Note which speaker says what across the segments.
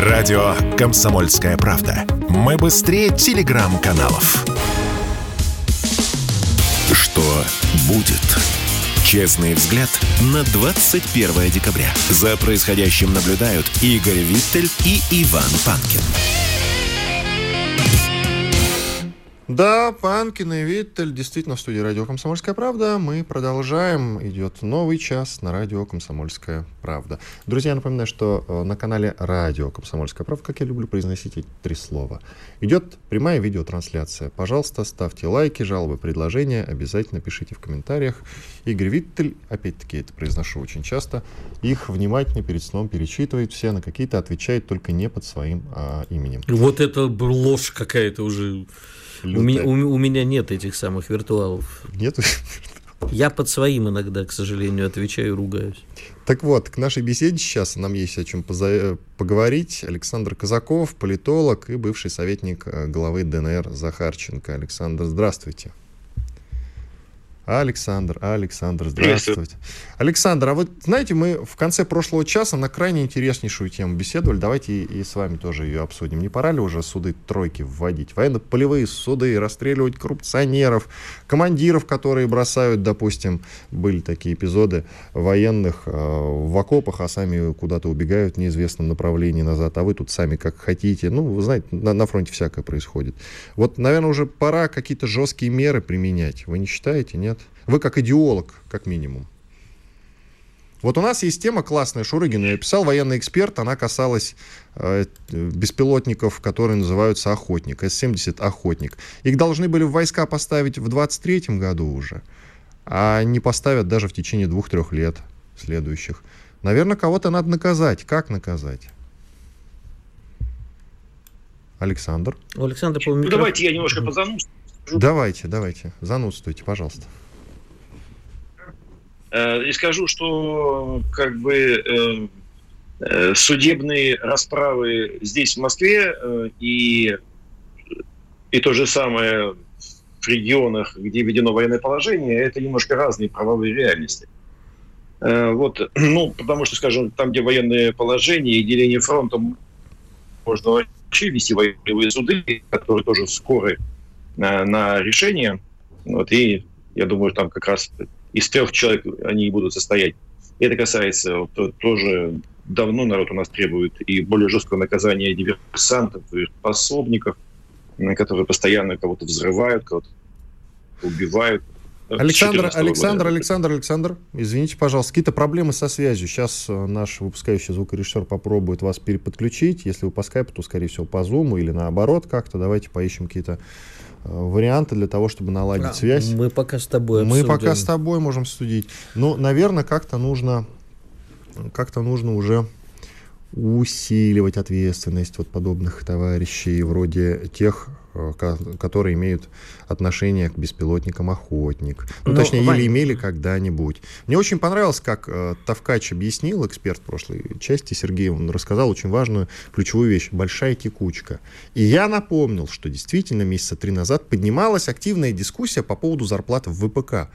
Speaker 1: Радио «Комсомольская правда». Мы быстрее телеграм-каналов. Что будет? Честный взгляд на 21 декабря. За происходящим наблюдают Игорь Виттель и Иван Панкин.
Speaker 2: Да, Панкин и Виттель действительно в студии радио «Комсомольская правда». Мы продолжаем. Идет новый час на радио «Комсомольская правда». Друзья, напоминаю, что э, на канале радио «Комсомольская правда», как я люблю произносить эти три слова, идет прямая видеотрансляция. Пожалуйста, ставьте лайки, жалобы, предложения. Обязательно пишите в комментариях. Игорь Виттель, опять-таки это произношу очень часто, их внимательно перед сном перечитывает все, на какие-то отвечает только не под своим а, именем.
Speaker 3: Вот это ложь какая-то уже... У меня, у, у меня нет этих самых виртуалов.
Speaker 2: Нет?
Speaker 3: Я под своим иногда, к сожалению, отвечаю и ругаюсь.
Speaker 2: Так вот, к нашей беседе сейчас нам есть о чем поза- поговорить. Александр Казаков, политолог и бывший советник э, главы ДНР Захарченко. Александр, здравствуйте. Александр, Александр, здравствуйте. Александр, а вот знаете, мы в конце прошлого часа на крайне интереснейшую тему беседовали. Давайте и, и с вами тоже ее обсудим. Не пора ли уже суды тройки вводить? Военно-полевые суды, расстреливать коррупционеров, командиров, которые бросают, допустим, были такие эпизоды военных э, в окопах, а сами куда-то убегают в неизвестном направлении назад, а вы тут сами как хотите. Ну, вы знаете, на, на фронте всякое происходит. Вот, наверное, уже пора какие-то жесткие меры применять. Вы не считаете, нет? Вы как идеолог, как минимум. Вот у нас есть тема классная, Шурыгин ее писал, военный эксперт, она касалась э, беспилотников, которые называются «Охотник», С-70 «Охотник». Их должны были в войска поставить в 23-м году уже, а не поставят даже в течение двух-трех лет следующих. Наверное, кого-то надо наказать. Как наказать? Александр.
Speaker 3: У Александра,
Speaker 4: ну, давайте я немножко позанудствую.
Speaker 2: Давайте, давайте, занудствуйте, пожалуйста.
Speaker 4: Э, и скажу, что как бы э, э, судебные расправы здесь, в Москве, и, и то же самое в регионах, где введено военное положение, это немножко разные правовые реальности. Вот, ну, потому что, скажем, там, где военное положение и деление фронта, можно вообще вести военные суды, которые тоже скоры на, на решение. Вот, и я думаю, там как раз из трех человек они и будут состоять. И это касается вот, тоже давно народ у нас требует и более жесткого наказания диверсантов и пособников, которые постоянно кого-то взрывают, кого-то убивают.
Speaker 2: Александр, Александр, Александр, Александр, извините, пожалуйста, какие-то проблемы со связью. Сейчас э, наш выпускающий звукорежиссер попробует вас переподключить. Если вы по скайпу, то, скорее всего, по зуму или наоборот как-то. Давайте поищем какие-то Э, варианты для того, чтобы наладить а, связь.
Speaker 3: Мы пока с тобой
Speaker 2: Мы пока с тобой можем судить. Но, наверное, как-то нужно, как-то нужно уже усиливать ответственность вот подобных товарищей, вроде тех, которые имеют отношение к беспилотникам «Охотник». Ну, Но, точнее, Вань... или имели когда-нибудь. Мне очень понравилось, как э, Тавкач объяснил, эксперт в прошлой части, Сергей, он рассказал очень важную ключевую вещь – большая текучка. И я напомнил, что действительно месяца три назад поднималась активная дискуссия по поводу зарплаты в ВПК.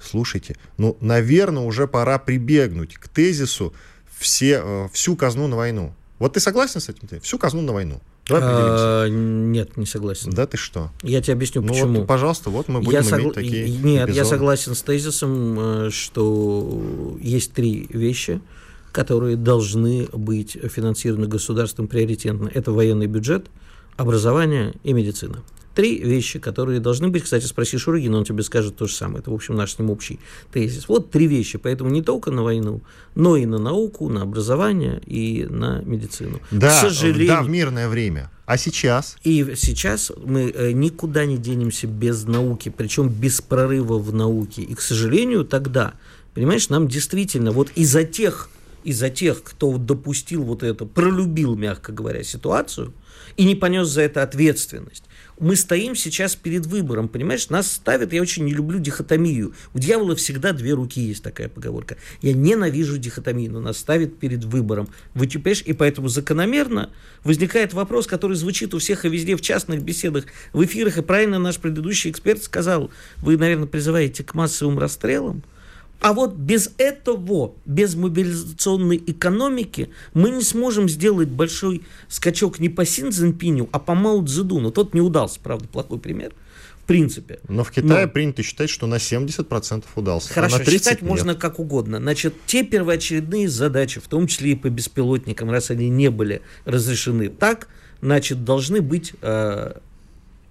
Speaker 2: Слушайте, ну, наверное, уже пора прибегнуть к тезису все, э, всю казну на войну. Вот ты согласен с этим? Всю казну на войну.
Speaker 3: Давай А, нет, не согласен.
Speaker 2: Да ты что?
Speaker 3: Я тебе объясню,
Speaker 2: ну
Speaker 3: почему.
Speaker 2: Вот, пожалуйста, вот мы будем я согла... иметь такие
Speaker 3: Нет,
Speaker 2: эпизоды.
Speaker 3: я согласен с тезисом, э, что есть три вещи, которые должны быть финансированы государством приоритетно. Это военный бюджет, образование и медицина. Три вещи, которые должны быть. Кстати, спроси Шурыгина, он тебе скажет то же самое. Это, в общем, наш с ним общий тезис. Вот три вещи. Поэтому не только на войну, но и на науку, на образование и на медицину.
Speaker 2: Да, К сожалению, да в мирное время. А сейчас?
Speaker 3: И сейчас мы э, никуда не денемся без науки, причем без прорыва в науке. И, к сожалению, тогда, понимаешь, нам действительно вот из-за тех, из-за тех, кто допустил вот это, пролюбил, мягко говоря, ситуацию и не понес за это ответственность, мы стоим сейчас перед выбором, понимаешь? Нас ставят, я очень не люблю дихотомию. У дьявола всегда две руки есть такая поговорка. Я ненавижу дихотомию, но нас ставят перед выбором. Вы понимаешь? И поэтому закономерно возникает вопрос, который звучит у всех и везде в частных беседах, в эфирах, и правильно наш предыдущий эксперт сказал, вы, наверное, призываете к массовым расстрелам, А вот без этого, без мобилизационной экономики, мы не сможем сделать большой скачок не по Син Цзиньпиню, а по Мао Цзэдуну. Тот не удался, правда, плохой пример в принципе.
Speaker 2: Но в Китае Но... принято считать, что на 70% удался.
Speaker 3: А Хорошо,
Speaker 2: а
Speaker 3: считать нет. можно как угодно. Значит, те первоочередные задачи, в том числе и по беспилотникам, раз они не были разрешены так, значит, должны быть э,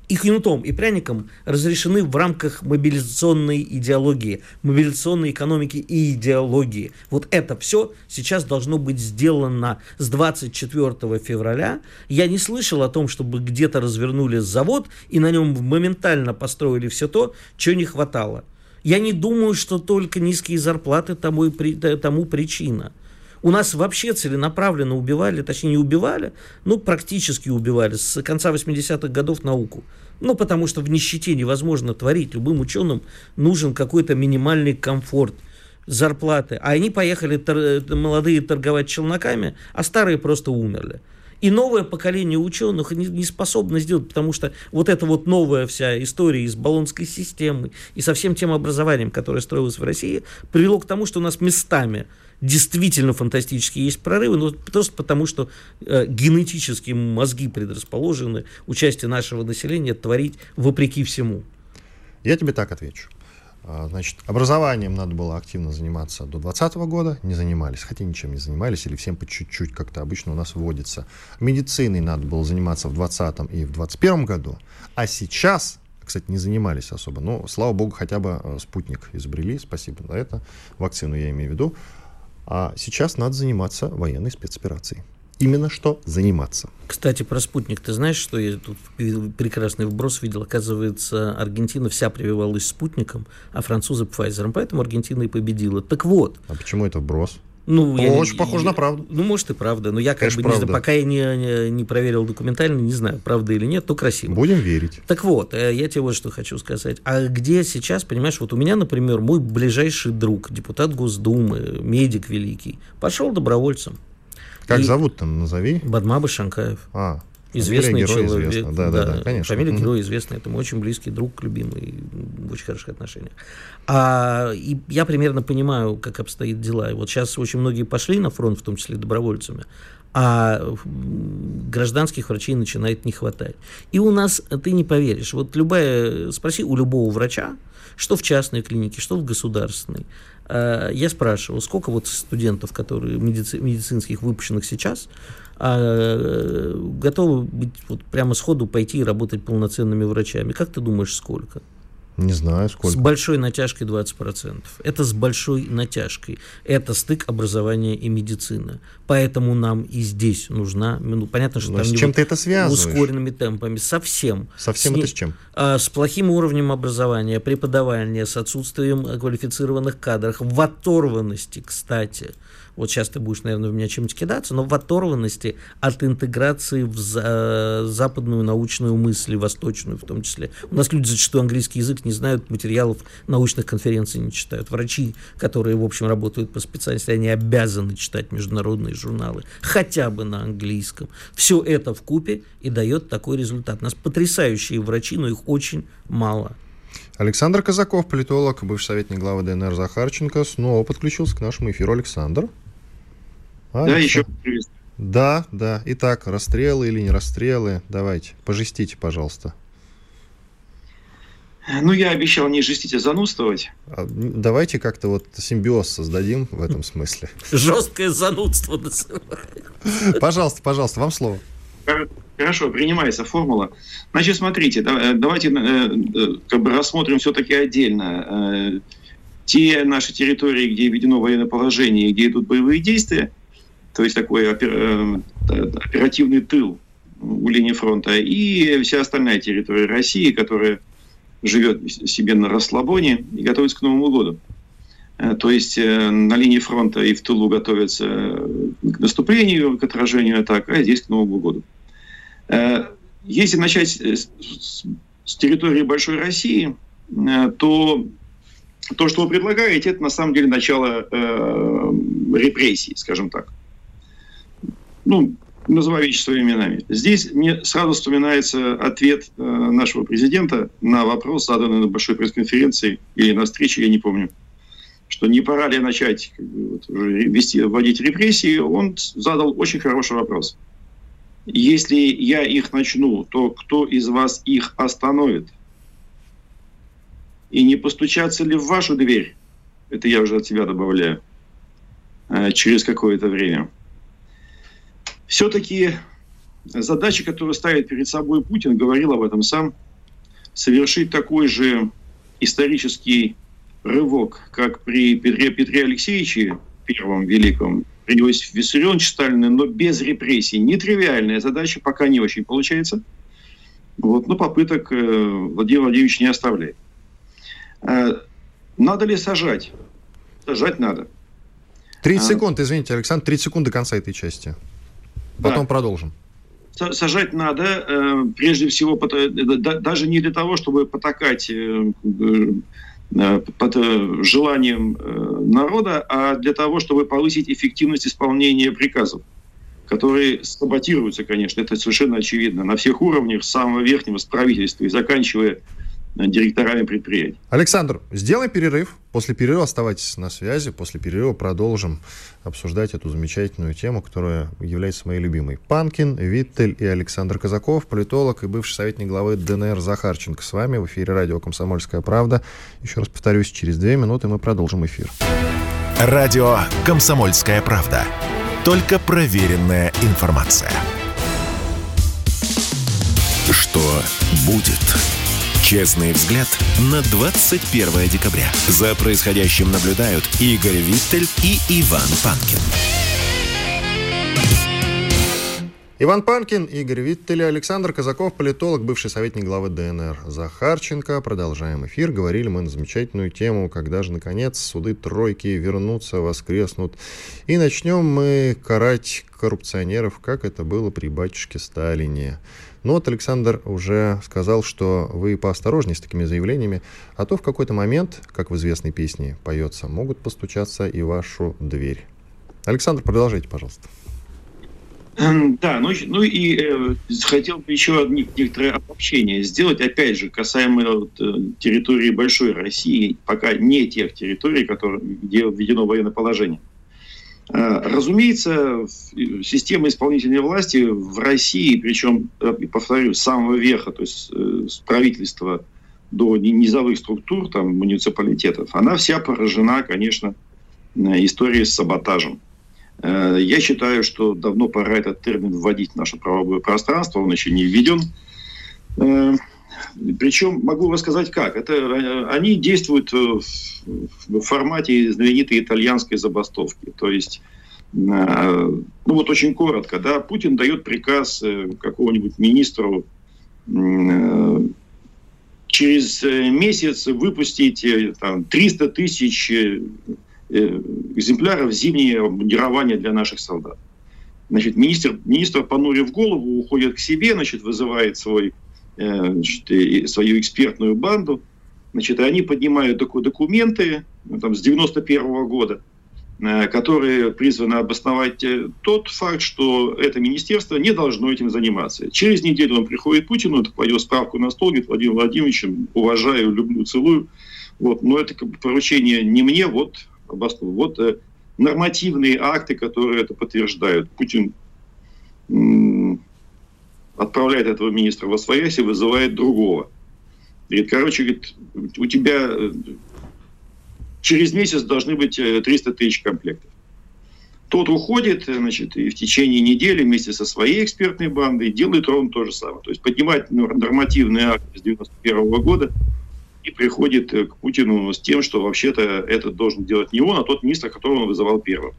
Speaker 3: и кнутом, и пряником разрешены в рамках мобилизационной идеологии, мобилизационной экономики и идеологии. Вот это все сейчас должно быть сделано с 24 февраля. Я не слышал о том, чтобы где-то развернули завод и на нем моментально построили все то, чего не хватало. Я не думаю, что только низкие зарплаты тому, и, тому причина. У нас вообще целенаправленно убивали, точнее не убивали, ну практически убивали с конца 80-х годов науку. Ну, потому что в нищете невозможно творить. Любым ученым нужен какой-то минимальный комфорт зарплаты. А они поехали тор- молодые торговать челноками, а старые просто умерли. И новое поколение ученых не, не способно сделать, потому что вот эта вот новая вся история из баллонской системы и со всем тем образованием, которое строилось в России, привело к тому, что у нас местами действительно фантастические есть прорывы, но просто потому, что э, генетически мозги предрасположены участие нашего населения творить вопреки всему.
Speaker 2: Я тебе так отвечу. А, значит, образованием надо было активно заниматься до 2020 года, не занимались, хотя ничем не занимались, или всем по чуть-чуть, как-то обычно у нас вводится. Медициной надо было заниматься в 2020 и в 2021 году, а сейчас, кстати, не занимались особо, но, слава богу, хотя бы э, спутник изобрели, спасибо за это, вакцину я имею в виду, а сейчас надо заниматься военной спецоперацией. Именно что заниматься.
Speaker 3: Кстати, про спутник. Ты знаешь, что я тут прекрасный вброс видел? Оказывается, Аргентина вся прививалась спутником, а французы Пфайзером. Поэтому Аргентина и победила. Так вот.
Speaker 2: А почему это вброс?
Speaker 3: Ну,
Speaker 2: я, Очень похоже на правду.
Speaker 3: Ну, может, и правда. Но я как Конечно, бы не знаю, пока я не, не, не проверил документально, не знаю, правда или нет, то красиво.
Speaker 2: Будем верить.
Speaker 3: Так вот, э, я тебе вот что хочу сказать. А где сейчас, понимаешь, вот у меня, например, мой ближайший друг, депутат Госдумы, медик великий, пошел добровольцем.
Speaker 2: Как и... зовут там, назови?
Speaker 3: Бадмаба Шанкаев.
Speaker 2: А,
Speaker 3: известный герой человек.
Speaker 2: Известно. Да, да, да, да, конечно.
Speaker 3: Фамилия героя известная, это мой очень близкий друг, любимый, в очень хороших отношениях. А, и я примерно понимаю, как обстоят дела. И вот сейчас очень многие пошли на фронт, в том числе добровольцами, а гражданских врачей начинает не хватать. И у нас, ты не поверишь, вот любая, спроси у любого врача, что в частной клинике, что в государственной, а, я спрашивал, сколько вот студентов, которые медици, медицинских выпущенных сейчас, а, готовы быть вот прямо сходу пойти и работать полноценными врачами. Как ты думаешь, сколько?
Speaker 2: Не знаю, сколько.
Speaker 3: С большой натяжкой 20%. Это с большой натяжкой. Это стык образования и медицины. Поэтому нам и здесь нужна... Ну, понятно, что
Speaker 2: Но там с чем ты это связываешь?
Speaker 3: Ускоренными темпами. Совсем.
Speaker 2: Совсем с, это с чем?
Speaker 3: А, с плохим уровнем образования, преподавания, с отсутствием квалифицированных кадров, в оторванности, кстати вот сейчас ты будешь, наверное, в меня чем-нибудь кидаться, но в оторванности от интеграции в за, западную научную мысль, восточную в том числе. У нас люди зачастую английский язык не знают, материалов научных конференций не читают. Врачи, которые, в общем, работают по специальности, они обязаны читать международные журналы, хотя бы на английском. Все это в купе и дает такой результат. У нас потрясающие врачи, но их очень мало.
Speaker 2: Александр Казаков, политолог, бывший советник главы ДНР Захарченко, снова подключился к нашему эфиру. Александр.
Speaker 5: А, да, еще
Speaker 2: приветствую. Да, да. Итак, расстрелы или не расстрелы? Давайте, пожестите, пожалуйста.
Speaker 5: Ну, я обещал не жестить, а занудствовать.
Speaker 2: А, давайте как-то вот симбиоз создадим в этом смысле.
Speaker 3: Жесткое занудство
Speaker 2: Пожалуйста, пожалуйста, вам слово.
Speaker 5: Хорошо, принимается формула. Значит, смотрите, давайте э, э, как бы рассмотрим все-таки отдельно э, те наши территории, где введено военное положение, где идут боевые действия – то есть такой э, оперативный тыл у линии фронта, и вся остальная территория России, которая живет себе на расслабоне и готовится к Новому году. Э, то есть э, на линии фронта и в тылу готовятся к наступлению, к отражению атак, а здесь к Новому году. Если начать с территории Большой России, то то, что вы предлагаете, это на самом деле начало репрессий, скажем так ну, называю вещи своими именами. Здесь мне сразу вспоминается ответ э, нашего президента на вопрос, заданный на большой пресс-конференции или на встрече, я не помню, что не пора ли начать вот, вести, вводить репрессии, он задал очень хороший вопрос. Если я их начну, то кто из вас их остановит? И не постучаться ли в вашу дверь? Это я уже от себя добавляю. Э, через какое-то время. Все-таки задача, которую ставит перед собой Путин, говорил об этом сам, совершить такой же исторический рывок, как при Петре, Петре Алексеевиче Первом Великом, при Иосифе Виссарионовиче Сталине, но без репрессий. Нетривиальная задача, пока не очень получается. Вот, но попыток э, Владимир Владимирович не оставляет. Э, надо ли сажать? Сажать надо.
Speaker 2: 30 а, секунд, извините, Александр, 30 секунд до конца этой части. Потом да. продолжим.
Speaker 5: Сажать надо, э, прежде всего, даже не для того, чтобы потакать Э, под э, желанием э, народа, а для того, чтобы повысить эффективность исполнения приказов, которые саботируются, конечно, это совершенно очевидно, на всех уровнях, с самого верхнего, с правительства и заканчивая директорами предприятий.
Speaker 2: Александр, сделаем перерыв. После перерыва оставайтесь на связи. После перерыва продолжим обсуждать эту замечательную тему, которая является моей любимой. Панкин, Виттель и Александр Казаков, политолог и бывший советник главы ДНР Захарченко с вами в эфире радио «Комсомольская правда». Еще раз повторюсь, через две минуты мы продолжим эфир.
Speaker 1: Радио «Комсомольская правда». Только проверенная информация. Что будет? Честный взгляд на 21 декабря. За происходящим наблюдают Игорь Виттель и Иван Панкин.
Speaker 2: Иван Панкин, Игорь Виттель, Александр Казаков, политолог, бывший советник главы ДНР Захарченко. Продолжаем эфир. Говорили мы на замечательную тему, когда же, наконец, суды тройки вернутся, воскреснут. И начнем мы карать коррупционеров, как это было при батюшке Сталине. Но вот Александр уже сказал, что вы поосторожнее с такими заявлениями, а то в какой-то момент, как в известной песне поется, могут постучаться и вашу дверь. Александр, продолжайте, пожалуйста.
Speaker 5: Эм, да, ну, ну и э, хотел бы еще одни, некоторые обобщения сделать, опять же, касаемо вот, э, территории большой России, пока не тех территорий, которые, где введено военное положение. Э, разумеется, система исполнительной власти в России, причем, э, повторю, с самого верха, то есть э, с правительства до низовых структур, там, муниципалитетов, она вся поражена, конечно, историей с саботажем. Я считаю, что давно пора этот термин вводить в наше правовое пространство, он еще не введен. Причем могу рассказать как. Это, они действуют в формате знаменитой итальянской забастовки. То есть, э, ну вот очень коротко, да, Путин дает приказ э, какому-нибудь министру э, через месяц выпустить там, 300 тысяч экземпляров зимнее обмундирование для наших солдат. Значит, министр, министр, понурив голову, уходит к себе, значит, вызывает свой, значит, свою экспертную банду – Значит, они поднимают документы ну, там, с 91 -го года, э, которые призваны обосновать э, тот факт, что это министерство не должно этим заниматься. Через неделю он приходит к Путину, кладет справку на стол, говорит, Владимир Владимирович, уважаю, люблю, целую. Вот, но это поручение не мне, вот, вот э, нормативные акты, которые это подтверждают. Путин отправляет этого министра во своясь и вызывает другого. Говорит, короче, говорит, у тебя э, через месяц должны быть 300 э, тысяч комплектов. Тот уходит, значит, и в течение недели вместе со своей экспертной бандой делает ровно то же самое. То есть поднимает нормативный акт с 91 года и приходит э, к Путину с тем, что вообще-то это должен делать не он, а тот министр, которого он вызывал первым.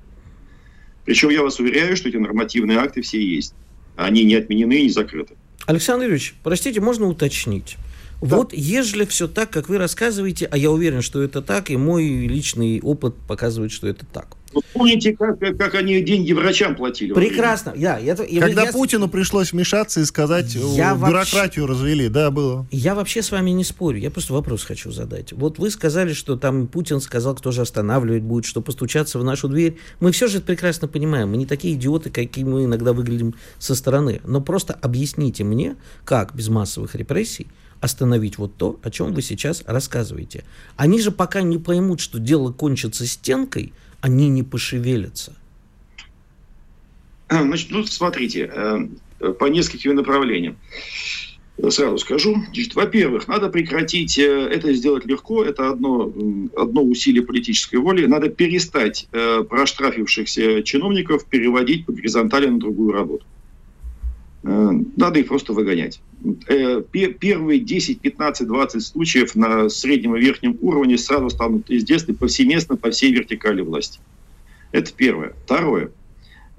Speaker 5: Причем я вас уверяю, что эти нормативные акты все есть. Они не отменены и не закрыты.
Speaker 3: Александр Юрьевич, простите, можно уточнить? Да. Вот ежели все так, как вы рассказываете, а я уверен, что это так, и мой личный опыт показывает, что это так.
Speaker 5: Вы помните, как, как они деньги врачам платили?
Speaker 3: Прекрасно. Я,
Speaker 2: я, Когда я, Путину пришлось вмешаться и сказать, я бюрократию вообще, развели, да, было.
Speaker 3: Я вообще с вами не спорю, я просто вопрос хочу задать. Вот вы сказали, что там Путин сказал, кто же останавливать будет, что постучаться в нашу дверь. Мы все же это прекрасно понимаем, мы не такие идиоты, какие мы иногда выглядим со стороны. Но просто объясните мне, как без массовых репрессий остановить вот то, о чем вы сейчас рассказываете. Они же пока не поймут, что дело кончится стенкой, они не пошевелятся.
Speaker 5: Значит, ну, смотрите, э, по нескольким направлениям. Сразу скажу. во-первых, надо прекратить, э, это сделать легко, это одно, одно усилие политической воли. Надо перестать э, проштрафившихся чиновников переводить по горизонтали на другую работу. Э, надо их просто выгонять. Э, первые 10, 15, 20 случаев на среднем и верхнем уровне сразу станут известны повсеместно по всей вертикали власти. Это первое. Второе.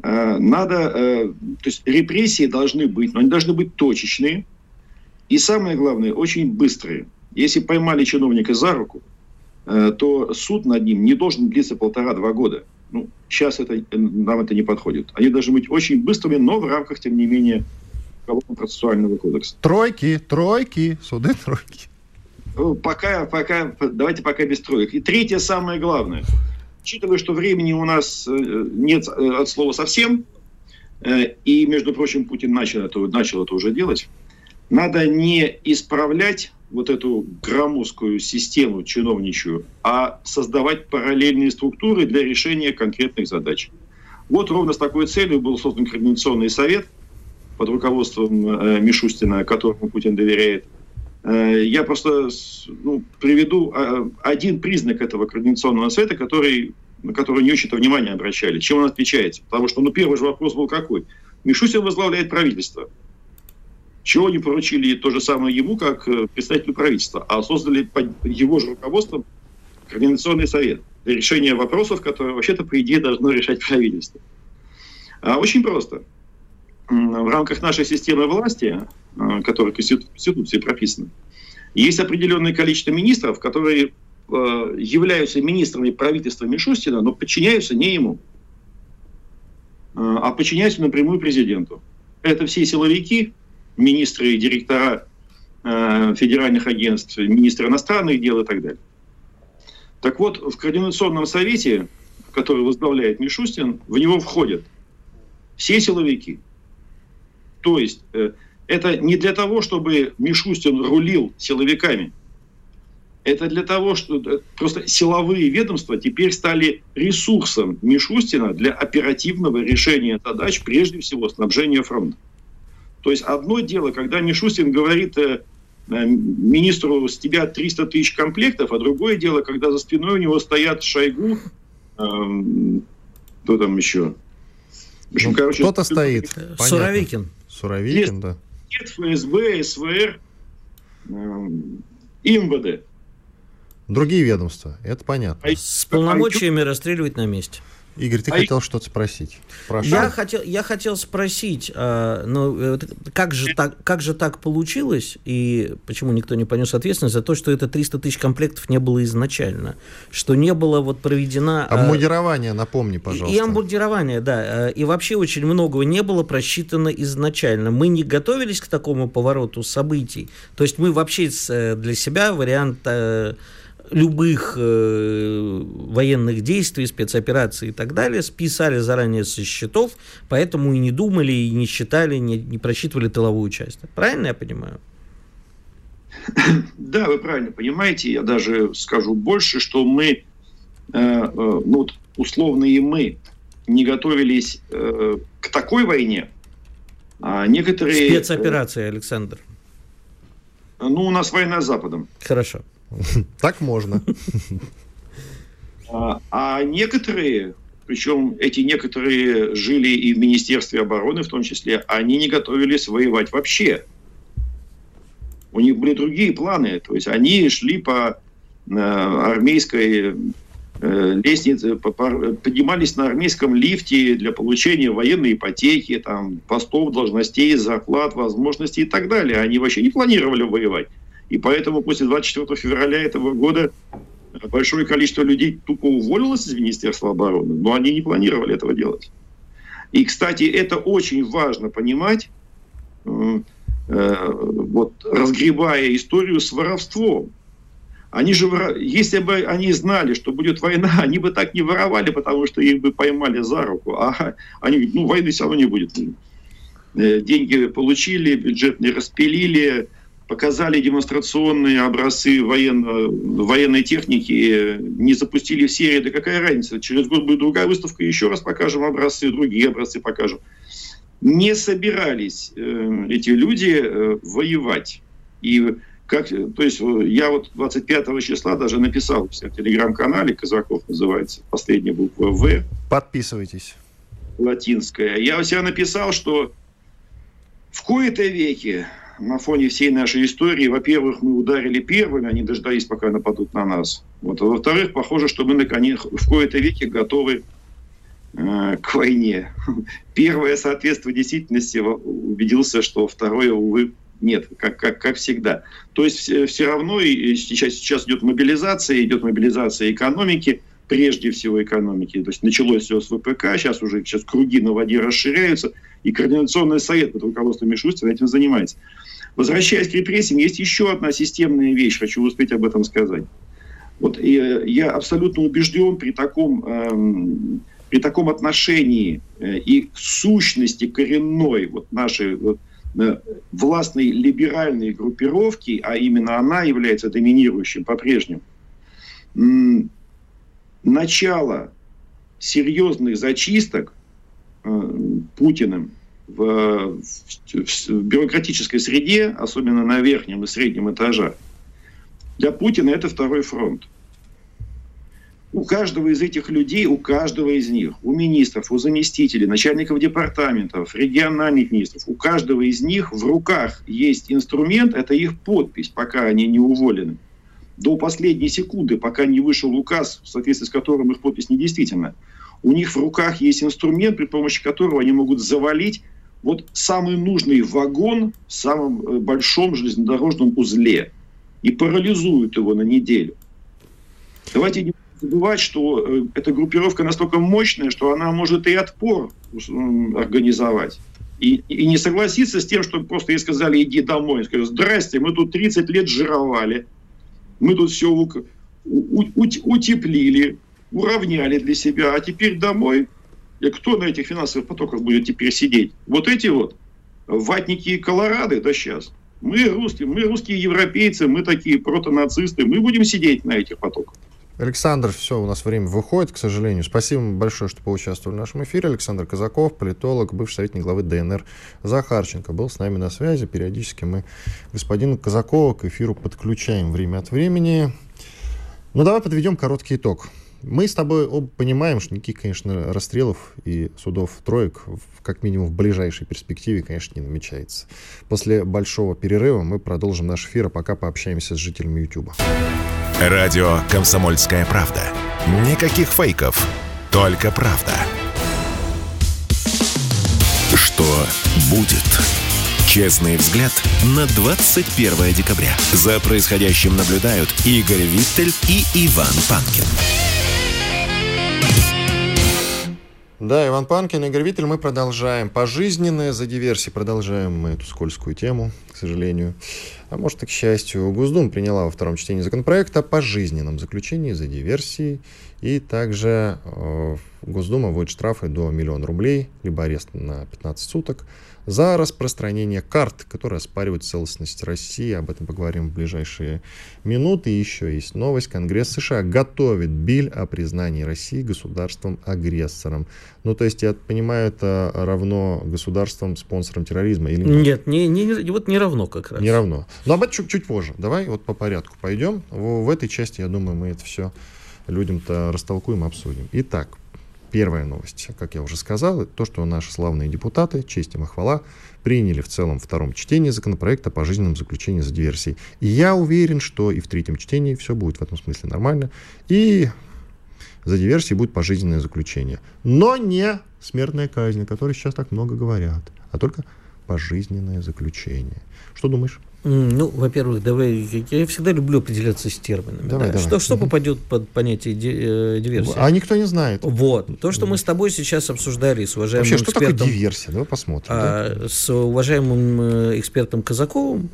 Speaker 5: Э, надо, то есть репрессии должны быть, но они должны быть точечные, и самое главное, очень быстрые. Если поймали чиновника за руку, то суд над ним не должен длиться полтора-два года. Ну, сейчас это, нам это не подходит. Они должны быть очень быстрыми, но в рамках, тем не менее, процессуального кодекса.
Speaker 2: Тройки, тройки, суды тройки.
Speaker 5: Ну, пока, пока, давайте пока без троек. И третье, самое главное. Учитывая, что времени у нас э, нет э, от слова совсем, и, между прочим, Путин начал это, начал это уже делать, надо не исправлять вот эту громоздкую систему чиновничью, а создавать параллельные структуры для решения конкретных задач. Вот ровно с такой целью был создан Координационный совет под руководством э, Мишустина, которому Путин доверяет. Э, я просто ну, приведу э, один признак этого Координационного совета, который, на который не очень-то внимание обращали. Чем он отличается? Потому что ну, первый же вопрос был какой? Мишустин возглавляет правительство. Чего не поручили то же самое ему, как э, представителю правительства, а создали под его же руководством Координационный совет для решения вопросов, которые вообще-то, по идее, должно решать правительство. А очень просто. В рамках нашей системы власти, э, которая в Конституции прописана, есть определенное количество министров, которые э, являются министрами правительства Мишустина, но подчиняются не ему, а подчиняются напрямую президенту. Это все силовики, министры и директора э, федеральных агентств, министры иностранных дел и так далее. Так вот, в Координационном совете, который возглавляет Мишустин, в него входят все силовики. То есть э, это не для того, чтобы Мишустин рулил силовиками. Это для того, что э, просто силовые ведомства теперь стали ресурсом Мишустина для оперативного решения задач, прежде всего снабжения фронта. То есть одно дело, когда Мишустин говорит э, э министру, с тебя 300 тысяч комплектов, а другое дело, когда за спиной у него стоят Шойгу, э, кто там еще?
Speaker 2: В общем, ну, короче, кто-то стоит.
Speaker 3: Понятно. Суровикин.
Speaker 2: Суровикин, да.
Speaker 5: Нет ФСБ, СВР э, и МВД.
Speaker 2: Другие ведомства, это понятно.
Speaker 3: С полномочиями расстреливать на месте.
Speaker 2: Игорь, ты а хотел и... что-то спросить.
Speaker 3: Прошу. Я хотел, я хотел спросить, э, ну, э, как, же так, как же так получилось, и почему никто не понес ответственность за то, что это 300 тысяч комплектов не было изначально, что не было вот проведена...
Speaker 2: Обмундирование, э, напомни, пожалуйста.
Speaker 3: И обмундирование, да, э, и вообще очень многого не было просчитано изначально. Мы не готовились к такому повороту событий, то есть мы вообще э, для себя вариант... Э, любых э, военных действий, спецопераций и так далее списали заранее со счетов, поэтому и не думали, и не считали, не, не просчитывали тыловую часть. Правильно я понимаю?
Speaker 5: Да, вы правильно понимаете. Я даже скажу больше, что мы, э, э, ну вот условные мы, не готовились э, к такой войне, а некоторые...
Speaker 3: Спецоперации, Александр.
Speaker 5: Ну, у нас война с Западом.
Speaker 3: Хорошо.
Speaker 2: Так можно.
Speaker 5: А, а некоторые, причем эти некоторые жили и в Министерстве обороны в том числе, они не готовились воевать вообще. У них были другие планы. То есть они шли по э, армейской э, лестнице, поднимались на армейском лифте для получения военной ипотеки, там, постов, должностей, зарплат, возможностей и так далее. Они вообще не планировали воевать. И поэтому после 24 февраля этого года большое количество людей тупо уволилось из Министерства обороны, но они не планировали этого делать. И, кстати, это очень важно понимать, э, э, вот, разгребая историю с воровством. Они же, если бы они знали, что будет война, они бы так не воровали, потому что их бы поймали за руку. А они ну, войны все равно не будет. Э, деньги получили, бюджет не распилили, показали демонстрационные образцы военно, военной техники, не запустили в серии, да какая разница, через год будет другая выставка, еще раз покажем образцы, другие образцы покажем. Не собирались э, эти люди э, воевать. И как, то есть я вот 25 числа даже написал в телеграм-канале, Казаков называется, последняя буква В.
Speaker 2: Подписывайтесь.
Speaker 5: Латинская. Я у себя написал, что в кои-то веке на фоне всей нашей истории, во-первых, мы ударили первыми, они дождались, пока нападут на нас. Вот. А во-вторых, похоже, что мы наконец в кои-то веке готовы э, к войне. Первое соответствие действительности убедился, что второе, увы, нет, как, как, как всегда. То есть все, все равно и сейчас, сейчас идет мобилизация, идет мобилизация экономики, прежде всего экономики. То есть началось все с ВПК, сейчас уже сейчас круги на воде расширяются, и Координационный совет под руководством Мишустина этим занимается. Возвращаясь к репрессиям, есть еще одна системная вещь, хочу успеть об этом сказать. Вот э, я абсолютно убежден при таком, эм, при таком отношении э, и сущности коренной вот нашей вот, э, властной либеральной группировки, а именно она является доминирующим по-прежнему, начало серьезных зачисток э, Путиным в, в, в бюрократической среде, особенно на верхнем и среднем этаже, для Путина это второй фронт. У каждого из этих людей, у каждого из них, у министров, у заместителей, начальников департаментов, региональных министров, у каждого из них в руках есть инструмент, это их подпись, пока они не уволены до последней секунды, пока не вышел указ, в соответствии с которым их подпись недействительна. У них в руках есть инструмент, при помощи которого они могут завалить вот самый нужный вагон в самом э, большом железнодорожном узле и парализуют его на неделю. Давайте не забывать, что э, эта группировка настолько мощная, что она может и отпор организовать. И, и не согласиться с тем, что просто ей сказали, иди домой. Сказали, здрасте, мы тут 30 лет жировали, мы тут все утеплили, уравняли для себя, а теперь домой. И кто на этих финансовых потоках будет теперь сидеть? Вот эти вот ватники и колорады, да сейчас. Мы русские, мы русские европейцы, мы такие протонацисты, мы будем сидеть на этих потоках.
Speaker 2: Александр, все, у нас время выходит, к сожалению. Спасибо большое, что поучаствовали в нашем эфире. Александр Казаков, политолог, бывший советник главы ДНР Захарченко, был с нами на связи. Периодически мы господина Казакова к эфиру подключаем время от времени. Ну, давай подведем короткий итог. Мы с тобой оба понимаем, что никаких, конечно, расстрелов и судов троек, как минимум в ближайшей перспективе, конечно, не намечается. После большого перерыва мы продолжим наш эфир, а пока пообщаемся с жителями YouTube.
Speaker 1: Радио «Комсомольская правда». Никаких фейков, только правда. Что будет? Честный взгляд на 21 декабря. За происходящим наблюдают Игорь Виттель и Иван Панкин.
Speaker 2: Да, Иван Панкин, Игорь Виттель, мы продолжаем. Пожизненное за диверсии. Продолжаем мы эту скользкую тему, к сожалению. А может и к счастью. Госдума приняла во втором чтении законопроекта о пожизненном заключении за диверсии. И также э, Госдума вводит штрафы до миллиона рублей, либо арест на 15 суток за распространение карт, которые оспаривают целостность России. Об этом поговорим в ближайшие минуты. И еще есть новость. Конгресс США готовит биль о признании России государством-агрессором. Ну, то есть, я понимаю, это равно государством, спонсором терроризма или
Speaker 3: нет? Нет, не, не, вот не равно как раз.
Speaker 2: Не равно. Но об этом чуть, чуть позже. Давай вот по порядку пойдем. В, в этой части, я думаю, мы это все людям-то растолкуем, обсудим. Итак, Первая новость, как я уже сказал, то, что наши славные депутаты, честь им и хвала, приняли в целом втором чтении законопроекта о пожизненном заключении за диверсией. И я уверен, что и в третьем чтении все будет в этом смысле нормально. И за диверсии будет пожизненное заключение. Но не смертная казнь, о которой сейчас так много говорят, а только пожизненное заключение. Что думаешь?
Speaker 3: Ну, во-первых, давай, я всегда люблю определяться с терминами. Давай, да? давай. Что, что попадет под понятие э, диверсии?
Speaker 2: А никто не знает.
Speaker 3: Вот. То, что мы с тобой сейчас обсуждали с уважаемым Вообще, что
Speaker 2: экспертом... такое диверсия? Давай посмотрим. А,
Speaker 3: да? С уважаемым э, экспертом Казаковым,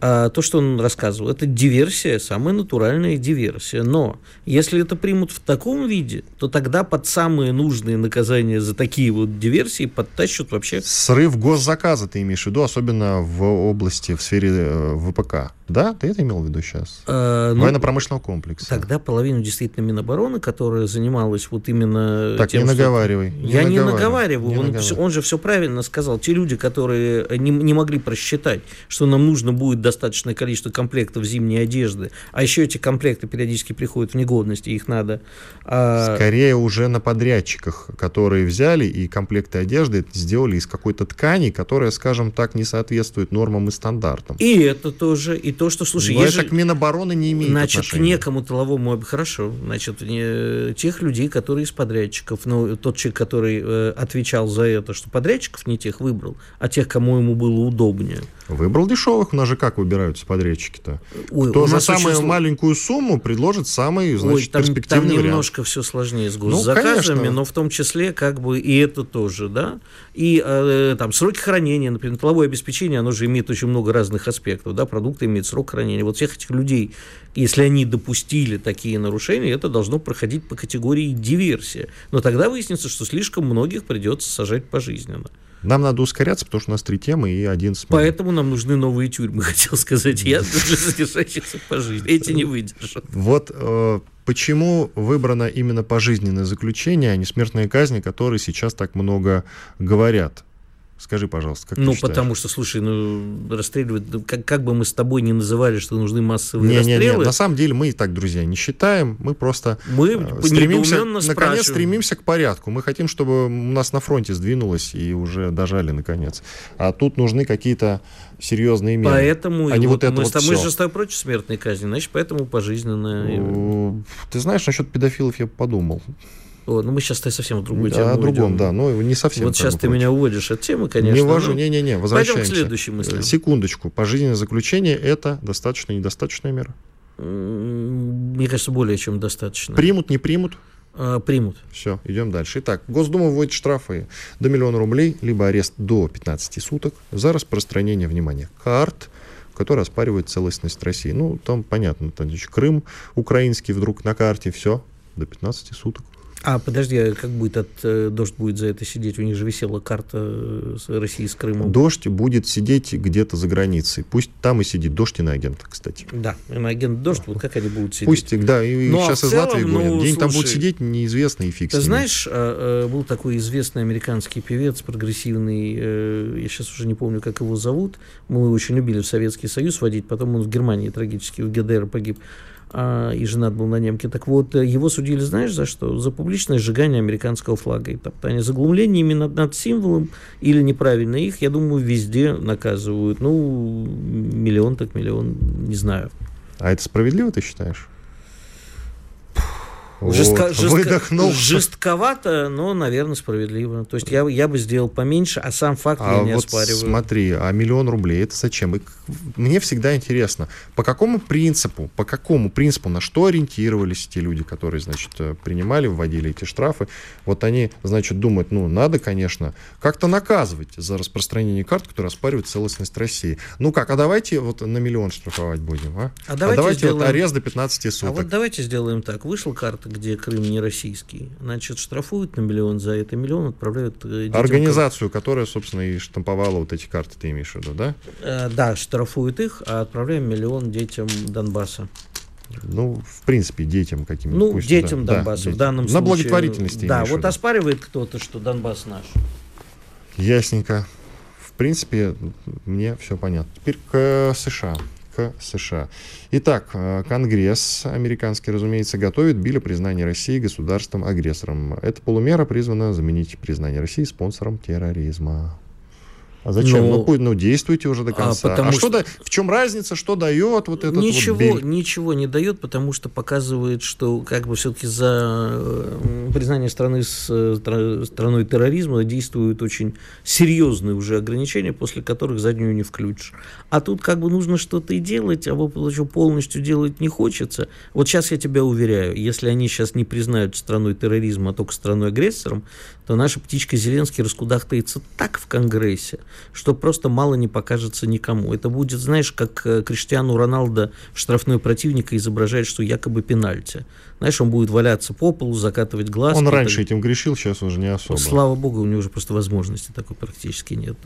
Speaker 3: а, то, что он рассказывал, это диверсия, самая натуральная диверсия. Но если это примут в таком виде, то тогда под самые нужные наказания за такие вот диверсии подтащут вообще...
Speaker 2: Срыв госзаказа ты имеешь в виду, особенно в области, в сфере э, ВПК. Да? Ты это имел в виду сейчас? А, ну, Военно-промышленного комплекса.
Speaker 3: Тогда половину действительно Минобороны, которая занималась вот именно
Speaker 2: Так, тем, не наговаривай.
Speaker 3: Не Я наговаривай, не наговариваю. Не он, наговаривай. он же все правильно сказал. Те люди, которые не, не могли просчитать, что нам нужно будет достаточное количество комплектов зимней одежды, а еще эти комплекты периодически приходят в негодность, и их надо...
Speaker 2: А... Скорее уже на подрядчиках, которые взяли и комплекты одежды сделали из какой-то ткани, которая, скажем так, не соответствует нормам и стандартам.
Speaker 3: И это тоже, и то, что, слушай,
Speaker 2: Но это же... к Минобороны не имеет
Speaker 3: Значит,
Speaker 2: отношения.
Speaker 3: к некому тыловому... Хорошо, значит, не... тех людей, которые из подрядчиков, ну, тот человек, который э, отвечал за это, что подрядчиков не тех выбрал, а тех, кому ему было удобнее.
Speaker 2: Выбрал дешевых, у нас же как выбираются подрядчики-то? Ой, Кто за самую очень... маленькую сумму предложит самый, значит, Ой,
Speaker 3: там,
Speaker 2: перспективный
Speaker 3: там
Speaker 2: вариант.
Speaker 3: немножко все сложнее с ну, госзаказами, ну, но в том числе как бы и это тоже, да? И э, там сроки хранения, например, половое обеспечение, оно же имеет очень много разных аспектов, да, продукты имеют срок хранения. Вот всех этих людей, если они допустили такие нарушения, это должно проходить по категории диверсия. Но тогда выяснится, что слишком многих придется сажать пожизненно.
Speaker 2: Нам надо ускоряться, потому что у нас три темы и один
Speaker 3: минут. Поэтому нам нужны новые тюрьмы, хотел сказать я, для содержащихся по жизни. Эти не выдержат.
Speaker 2: Вот э, почему выбрано именно пожизненное заключение, а не смертная казнь, о которой сейчас так много говорят? Скажи, пожалуйста, как
Speaker 3: Ну, потому что, слушай, ну, расстреливать, как, как бы мы с тобой не называли, что нужны массовые не, расстрелы. Не, не,
Speaker 2: на самом деле мы и так, друзья, не считаем, мы просто
Speaker 3: мы
Speaker 2: э, стремимся, наконец, стремимся к порядку. Мы хотим, чтобы у нас на фронте сдвинулось и уже дожали, наконец. А тут нужны какие-то серьезные меры.
Speaker 3: Поэтому а не вот, вот это мы, вот мы же с тобой против смертной казни, значит, поэтому пожизненное.
Speaker 2: Ты знаешь, насчет педофилов я подумал.
Speaker 3: О, ну мы сейчас совсем в другую
Speaker 2: тему.
Speaker 3: О
Speaker 2: другом, да, но не совсем.
Speaker 3: Вот сейчас ты против. меня уводишь от темы, конечно.
Speaker 2: Не увожу, не-не-не, возвращаемся.
Speaker 3: Пойдем к следующей мысли.
Speaker 2: Секундочку. Пожизненное заключение – это достаточно недостаточная мера?
Speaker 3: Мне кажется, более чем достаточно.
Speaker 2: Примут, не примут?
Speaker 3: А, примут.
Speaker 2: Все, идем дальше. Итак, Госдума вводит штрафы до миллиона рублей, либо арест до 15 суток за распространение, внимания карт, которые оспаривают целостность России. Ну, там понятно, там, Крым украинский вдруг на карте, все, до 15 суток.
Speaker 3: А подожди, а как будет от э, дождь будет за это сидеть? У них же висела карта э, России с Крымом.
Speaker 2: Дождь будет сидеть где-то за границей. Пусть там и сидит дождь иноагент, кстати.
Speaker 3: Да, иноагент дождь, вот как они будут сидеть.
Speaker 2: Пусть, да, и ну, сейчас а из Латвии гонят. Ну, Где они там будут сидеть, неизвестно и фиг.
Speaker 3: Ты знаешь, а, а, был такой известный американский певец, прогрессивный, э, я сейчас уже не помню, как его зовут. Мы его очень любили в Советский Союз водить, потом он в Германии трагически в ГДР погиб а, и женат был на немке. Так вот, э, его судили, знаешь, за что? За публичное сжигание американского флага и топтание. Заглумление именно над символом или неправильно их, я думаю, везде наказывают. Ну, миллион так миллион, не знаю.
Speaker 2: А это справедливо, ты считаешь?
Speaker 3: Жестко, вот, жестко, выдохнул. Жестковато, но, наверное, справедливо. То есть я, я бы сделал поменьше, а сам факт а я не вот оспариваю.
Speaker 2: Смотри, а миллион рублей это зачем? И мне всегда интересно, по какому принципу, по какому принципу, на что ориентировались те люди, которые, значит, э, принимали, вводили эти штрафы. Вот они, значит, думают, ну, надо, конечно, как-то наказывать за распространение карт, которые оспаривают целостность России. Ну как, а давайте вот на миллион штрафовать будем, а?
Speaker 3: А давайте, а давайте сделаем... вот
Speaker 2: арест до 15 суток.
Speaker 3: А вот давайте сделаем так. Вышла карта где Крым не российский, значит, штрафуют на миллион за это, миллион отправляют
Speaker 2: э, детям. Организацию, которая, собственно, и штамповала вот эти карты, ты имеешь в виду, да?
Speaker 3: Э, да, штрафуют их, а отправляем миллион детям Донбасса.
Speaker 2: Ну, в принципе, детям каким-то.
Speaker 3: Ну, пусть, детям да, Донбасса да, в данном
Speaker 2: На
Speaker 3: случае.
Speaker 2: На благотворительности.
Speaker 3: Да, вот оспаривает кто-то, что Донбасс наш.
Speaker 2: Ясненько. В принципе, мне все понятно. Теперь к США к США. Итак, э, Конгресс американский, разумеется, готовит биль о признании России государством-агрессором. Эта полумера призвана заменить признание России спонсором терроризма. А зачем? Ну, ну, ну действуйте уже до а конца. А, а что, что в чем разница, что дает вот этот
Speaker 3: ничего,
Speaker 2: вот биль?
Speaker 3: Ничего не дает, потому что показывает, что как бы все-таки за э, признание страны с э, страной терроризма действуют очень серьезные уже ограничения, после которых заднюю не включишь. А тут как бы нужно что-то и делать, а вот полностью делать не хочется. Вот сейчас я тебя уверяю, если они сейчас не признают страной терроризма, а только страной агрессором, то наша птичка Зеленский раскудахтается так в Конгрессе, что просто мало не покажется никому. Это будет, знаешь, как э, Криштиану Роналдо штрафной противника изображает, что якобы пенальти. Знаешь, он будет валяться по полу, закатывать глаз.
Speaker 2: Он раньше так... этим грешил, сейчас уже не особо.
Speaker 3: Слава богу, у него уже просто возможности такой практически нет.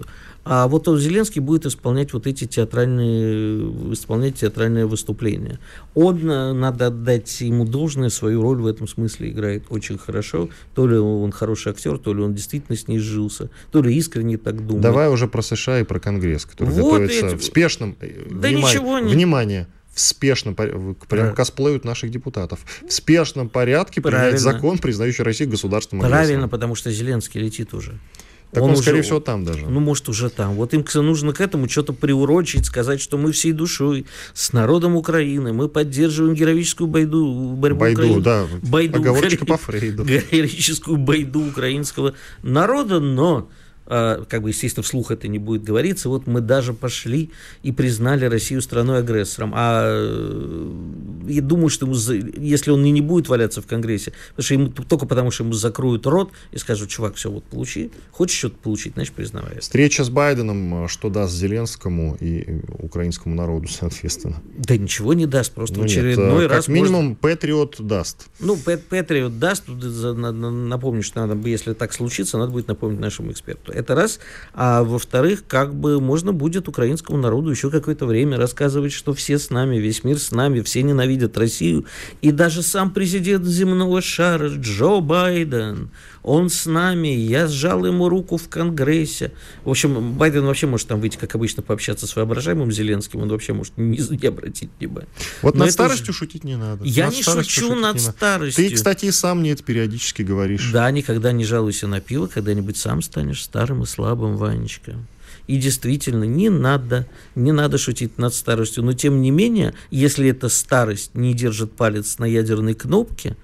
Speaker 3: А вот Зеленский будет исполнять вот эти театральные, исполнять театральные выступления. Он, э, надо отдать ему должное, свою роль в этом смысле играет очень хорошо. То ли он хороший актер, то ли он действительно с ней сжился, то ли искренне так думает.
Speaker 2: Давай уже про США и про Конгресс, который вот готовится эти... в спешном...
Speaker 3: Э, да внимание, ничего не...
Speaker 2: Внимание! В спешном порядке, прям косплеют наших депутатов, в спешном порядке Правильно. принять закон, признающий Россию государством
Speaker 3: Правильно, агрессором. потому что Зеленский летит уже.
Speaker 2: Так он, он скорее всего, там даже.
Speaker 3: Ну, может, уже там. Вот им нужно к этому что-то приурочить, сказать, что мы всей душой с народом Украины, мы поддерживаем героическую байду, борьбу
Speaker 2: Байду,
Speaker 3: Украины.
Speaker 2: да.
Speaker 3: Байду,
Speaker 2: Оговорочка по Фрейду.
Speaker 3: Героическую байду украинского народа, но как бы, естественно, вслух это не будет говориться, вот мы даже пошли и признали Россию страной-агрессором. А э, я думаю, что ему, если он и не будет валяться в Конгрессе, потому что ему, только потому, что ему закроют рот и скажут, чувак, все, вот получи, хочешь что-то получить, значит, признавай.
Speaker 2: Встреча с Байденом, э, что даст Зеленскому и украинскому народу, соответственно?
Speaker 3: Да ничего не даст, просто ну,
Speaker 2: очередной нет, раз. Как минимум, может... Патриот даст.
Speaker 3: Ну, Патриот даст, напомню, что надо, если так случится, надо будет напомнить нашему эксперту. Это раз. А во-вторых, как бы можно будет украинскому народу еще какое-то время рассказывать, что все с нами, весь мир с нами, все ненавидят Россию. И даже сам президент земного шара Джо Байден, он с нами, я сжал ему руку в Конгрессе. В общем, Байден вообще может там выйти, как обычно, пообщаться с воображаемым Зеленским, он вообще может не, не обратить внимания.
Speaker 2: Вот Но над старостью уже... шутить не надо.
Speaker 3: Я над не шучу над старостью.
Speaker 2: Ты, кстати, и сам мне это периодически говоришь.
Speaker 3: Да, никогда не жалуйся на пиво, когда-нибудь сам станешь старым и слабым, Ванечка. И действительно, не надо, не надо шутить над старостью. Но тем не менее, если эта старость не держит палец на ядерной кнопке,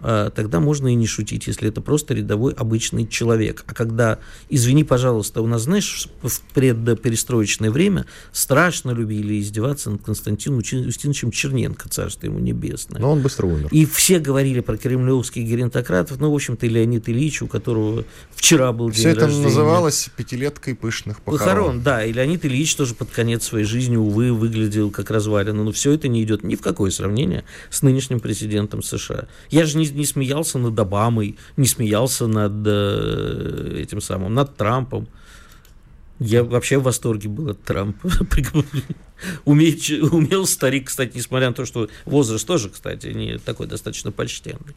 Speaker 3: тогда можно и не шутить, если это просто рядовой обычный человек. А когда, извини, пожалуйста, у нас, знаешь, в предперестроечное время страшно любили издеваться над Константином Устиновичем Черненко, царство ему небесное.
Speaker 2: Но он быстро умер.
Speaker 3: И все говорили про кремлевских геронтократов, ну, в общем-то, Леонид Ильич, у которого вчера был
Speaker 2: все день это рождения. называлось пятилеткой пышных похорон. Похорон,
Speaker 3: да, и Леонид Ильич тоже под конец своей жизни, увы, выглядел как развалина. Но все это не идет ни в какое сравнение с нынешним президентом США. Я же не не смеялся над Обамой, не смеялся над э, этим самым, над Трампом. Я вообще в восторге был от Трампа. Уметь, умел старик, кстати, несмотря на то, что возраст тоже, кстати, не такой достаточно почтенный.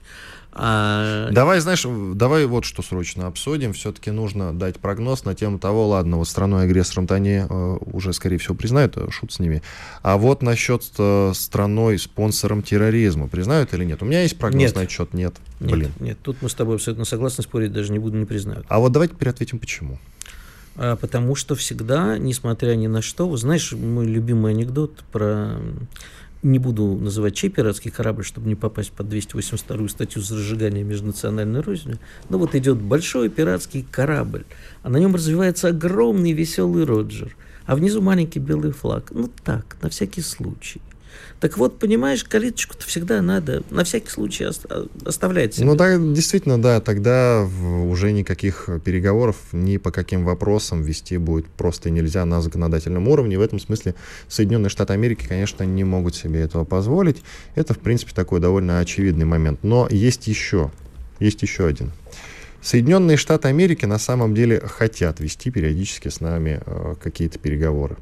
Speaker 2: А... Давай, знаешь, давай вот что срочно обсудим. Все-таки нужно дать прогноз на тему того, ладно, вот страной агрессором-то они э, уже, скорее всего, признают, э, шут с ними. А вот насчет э, страной спонсором терроризма, признают или нет? У меня есть прогноз нет. на счет, нет.
Speaker 3: Нет, Блин. нет, тут мы с тобой абсолютно согласны, спорить даже не буду, не признают.
Speaker 2: А вот давайте теперь ответим, почему.
Speaker 3: А, потому что всегда, несмотря ни на что, знаешь, мой любимый анекдот про не буду называть чей пиратский корабль, чтобы не попасть под 282 статью за разжигание межнациональной розни. Но вот идет большой пиратский корабль, а на нем развивается огромный веселый Роджер, а внизу маленький белый флаг. Ну так, на всякий случай. Так вот, понимаешь, калиточку-то всегда надо на всякий случай оставлять себе.
Speaker 2: Ну да, действительно, да, тогда уже никаких переговоров ни по каким вопросам вести будет просто нельзя на законодательном уровне. В этом смысле Соединенные Штаты Америки, конечно, не могут себе этого позволить. Это, в принципе, такой довольно очевидный момент. Но есть еще, есть еще один. Соединенные Штаты Америки на самом деле хотят вести периодически с нами э, какие-то переговоры.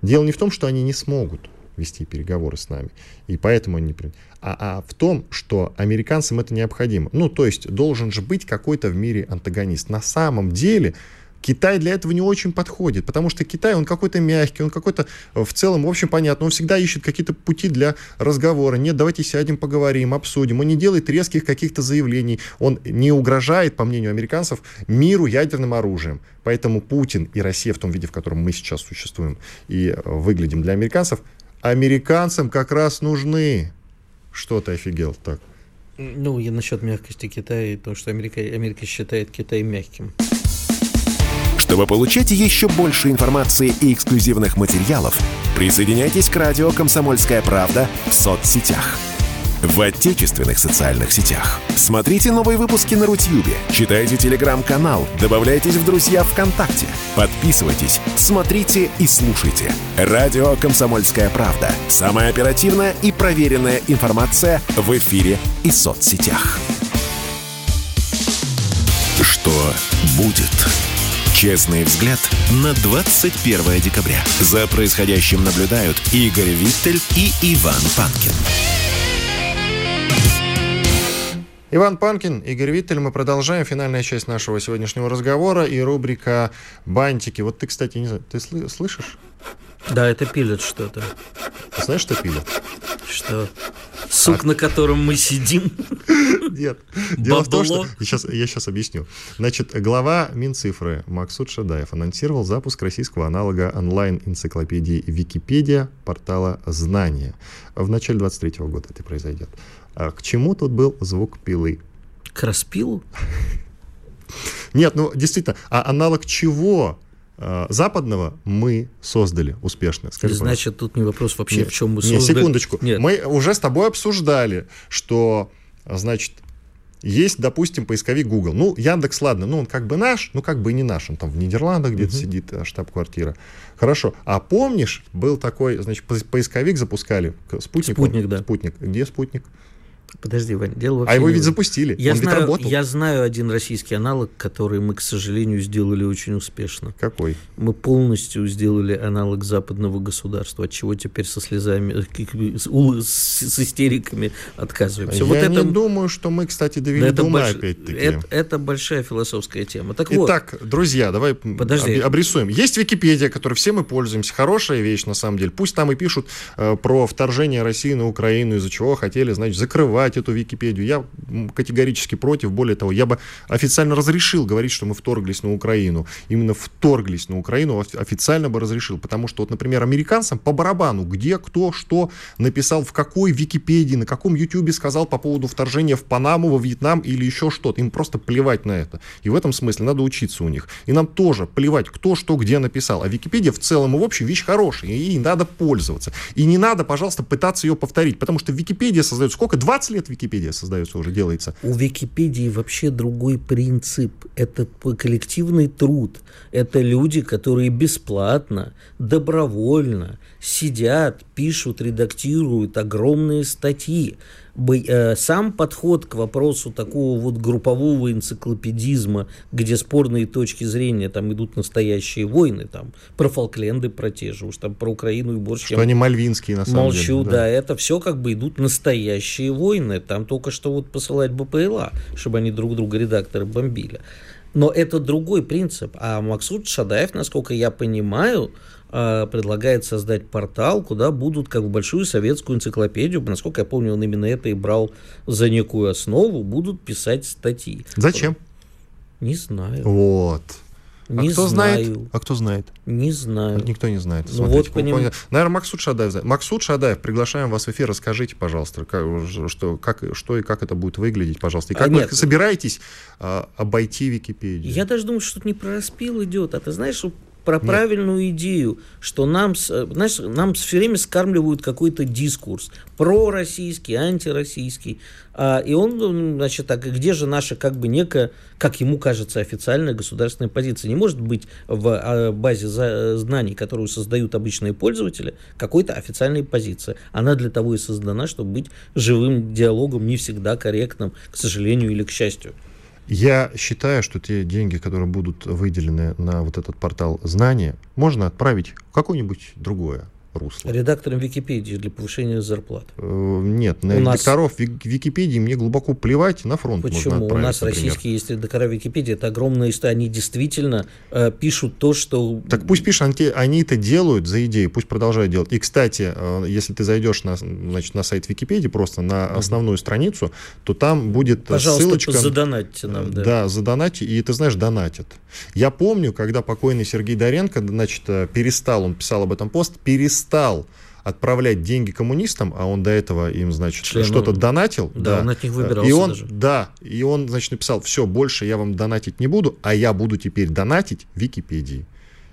Speaker 2: Дело не в том, что они не смогут вести переговоры с нами. И поэтому они... А, а в том, что американцам это необходимо. Ну, то есть должен же быть какой-то в мире антагонист. На самом деле Китай для этого не очень подходит, потому что Китай, он какой-то мягкий, он какой-то э, в целом, в общем, понятно, он всегда ищет какие-то пути для разговора. Нет, давайте сядем, поговорим, обсудим. Он не делает резких каких-то заявлений, он не угрожает, по мнению американцев, миру ядерным оружием. Поэтому Путин и Россия в том виде, в котором мы сейчас существуем и э, выглядим для американцев, американцам как раз нужны. Что ты офигел так?
Speaker 3: Ну, я насчет мягкости Китая, то, что Америка, Америка считает Китай мягким.
Speaker 1: Чтобы получать еще больше информации и эксклюзивных материалов, присоединяйтесь к радио «Комсомольская правда» в соцсетях – в отечественных социальных сетях. Смотрите новые выпуски на Рутьюбе, читайте телеграм-канал, добавляйтесь в друзья ВКонтакте, подписывайтесь, смотрите и слушайте. Радио «Комсомольская правда». Самая оперативная и проверенная информация в эфире и соцсетях. Что будет? Честный взгляд на 21 декабря. За происходящим наблюдают Игорь Виттель и Иван Панкин.
Speaker 2: Иван Панкин, Игорь Виттель. Мы продолжаем. Финальная часть нашего сегодняшнего разговора и рубрика «Бантики». Вот ты, кстати, не знаю, ты сл- слышишь?
Speaker 3: Да, это пилят что-то.
Speaker 2: Ты знаешь, что пилят?
Speaker 3: Что? Сук, а... на котором мы сидим.
Speaker 2: Нет. Дело в том, что... Я сейчас, я сейчас объясню. Значит, глава Минцифры Максут Шадаев анонсировал запуск российского аналога онлайн-энциклопедии Википедия портала «Знания». В начале 23 года это произойдет. А к чему тут был звук пилы?
Speaker 3: К распилу?
Speaker 2: Нет, ну действительно, а аналог чего а, западного мы создали успешно.
Speaker 3: Скажи, Значит, тут не вопрос вообще, нет, в чем мы
Speaker 2: создали. Нет, секундочку. Нет. Мы уже с тобой обсуждали, что, значит, есть, допустим, поисковик Google. Ну, Яндекс, ладно, ну, он как бы наш, ну, как бы и не наш. Он там в Нидерландах где-то uh-huh. сидит, э, штаб-квартира. Хорошо. А помнишь, был такой, значит, поисковик запускали, спутник?
Speaker 3: Спутник, да.
Speaker 2: Спутник. Где спутник?
Speaker 3: Подожди, Вань, дело вообще
Speaker 2: А его ведь запустили,
Speaker 3: я
Speaker 2: он
Speaker 3: знаю,
Speaker 2: ведь работал.
Speaker 3: Я знаю один российский аналог, который мы, к сожалению, сделали очень успешно.
Speaker 2: Какой?
Speaker 3: Мы полностью сделали аналог западного государства, от чего теперь со слезами, э, с, с истериками отказываемся.
Speaker 2: Я
Speaker 3: вот
Speaker 2: не это, думаю, что мы, кстати, довели это до ума больш... опять-таки.
Speaker 3: Это, это большая философская тема. Так
Speaker 2: Итак,
Speaker 3: вот.
Speaker 2: друзья, давай Подожди. обрисуем. Есть Википедия, которой все мы пользуемся. Хорошая вещь, на самом деле. Пусть там и пишут э, про вторжение России на Украину, из-за чего хотели, значит, закрывать эту Википедию Википедию. Я категорически против. Более того, я бы официально разрешил говорить, что мы вторглись на Украину. Именно вторглись на Украину официально бы разрешил. Потому что, вот, например, американцам по барабану, где, кто, что написал, в какой Википедии, на каком Ютубе сказал по поводу вторжения в Панаму, во Вьетнам или еще что-то. Им просто плевать на это. И в этом смысле надо учиться у них. И нам тоже плевать, кто что где написал. А Википедия в целом и в общем вещь хорошая. И ей надо пользоваться. И не надо, пожалуйста, пытаться ее повторить. Потому что Википедия создает сколько? 20 лет Википедия создает создается, уже делается.
Speaker 3: У Википедии вообще другой принцип. Это коллективный труд. Это люди, которые бесплатно, добровольно сидят, пишут, редактируют огромные статьи. Э, сам подход к вопросу такого вот группового энциклопедизма, где спорные точки зрения, там идут настоящие войны, там про Фолкленды, про те же, уж там про Украину и борщ.
Speaker 2: Что они мальвинские, на самом
Speaker 3: молчу,
Speaker 2: деле.
Speaker 3: Молчу, да. да, это все как бы идут настоящие войны. Там только что вот посылать БПЛА, чтобы они друг друга редакторы бомбили. Но это другой принцип. А Максут Шадаев, насколько я понимаю, предлагает создать портал, куда будут как в большую советскую энциклопедию, насколько я помню, он именно это и брал за некую основу, будут писать статьи.
Speaker 2: Зачем?
Speaker 3: Не знаю.
Speaker 2: Вот.
Speaker 3: Не
Speaker 2: а кто
Speaker 3: знаю.
Speaker 2: знает? А кто знает?
Speaker 3: Не знаю.
Speaker 2: Никто не знает.
Speaker 3: Ну вот поним...
Speaker 2: Наверное, Максут Шадаев знает. Максут Шадаев, приглашаем вас в эфир. Расскажите, пожалуйста, как, что, как, что и как это будет выглядеть, пожалуйста. И как а, вы нет. собираетесь а, обойти Википедию?
Speaker 3: Я даже думаю, что тут не про распил идет, а ты знаешь, про Нет. правильную идею, что нам, знаешь, нам все время скармливают какой-то дискурс пророссийский, антироссийский. А, и он, значит, так, где же наша, как бы, некая, как ему кажется, официальная государственная позиция? Не может быть в а, базе знаний, которую создают обычные пользователи, какой-то официальной позиции. Она для того и создана, чтобы быть живым диалогом, не всегда корректным, к сожалению или к счастью.
Speaker 2: Я считаю, что те деньги, которые будут выделены на вот этот портал знания, можно отправить в какое-нибудь другое русло.
Speaker 3: Редактором Википедии для повышения зарплат.
Speaker 2: Э, нет, на У редакторов нас... Википедии мне глубоко плевать, на фронт
Speaker 3: Почему? У нас например. российские есть редактора Википедии, это огромная история, они действительно э, пишут то, что...
Speaker 2: Так пусть пишут, они, они это делают за идею, пусть продолжают делать. И, кстати, э, если ты зайдешь на, значит, на сайт Википедии, просто на основную страницу, то там будет э,
Speaker 3: Пожалуйста,
Speaker 2: ссылочка...
Speaker 3: задонатьте нам, да.
Speaker 2: Да, задонатьте, и ты знаешь, донатят. Я помню, когда покойный Сергей Доренко, значит, э, перестал, он писал об этом пост, перестал отправлять деньги коммунистам, а он до этого им, значит, Члену... что-то донатил.
Speaker 3: Да,
Speaker 2: да,
Speaker 3: он от них выбирался
Speaker 2: и он,
Speaker 3: даже.
Speaker 2: Да, и он, значит, написал, все, больше я вам донатить не буду, а я буду теперь донатить Википедии.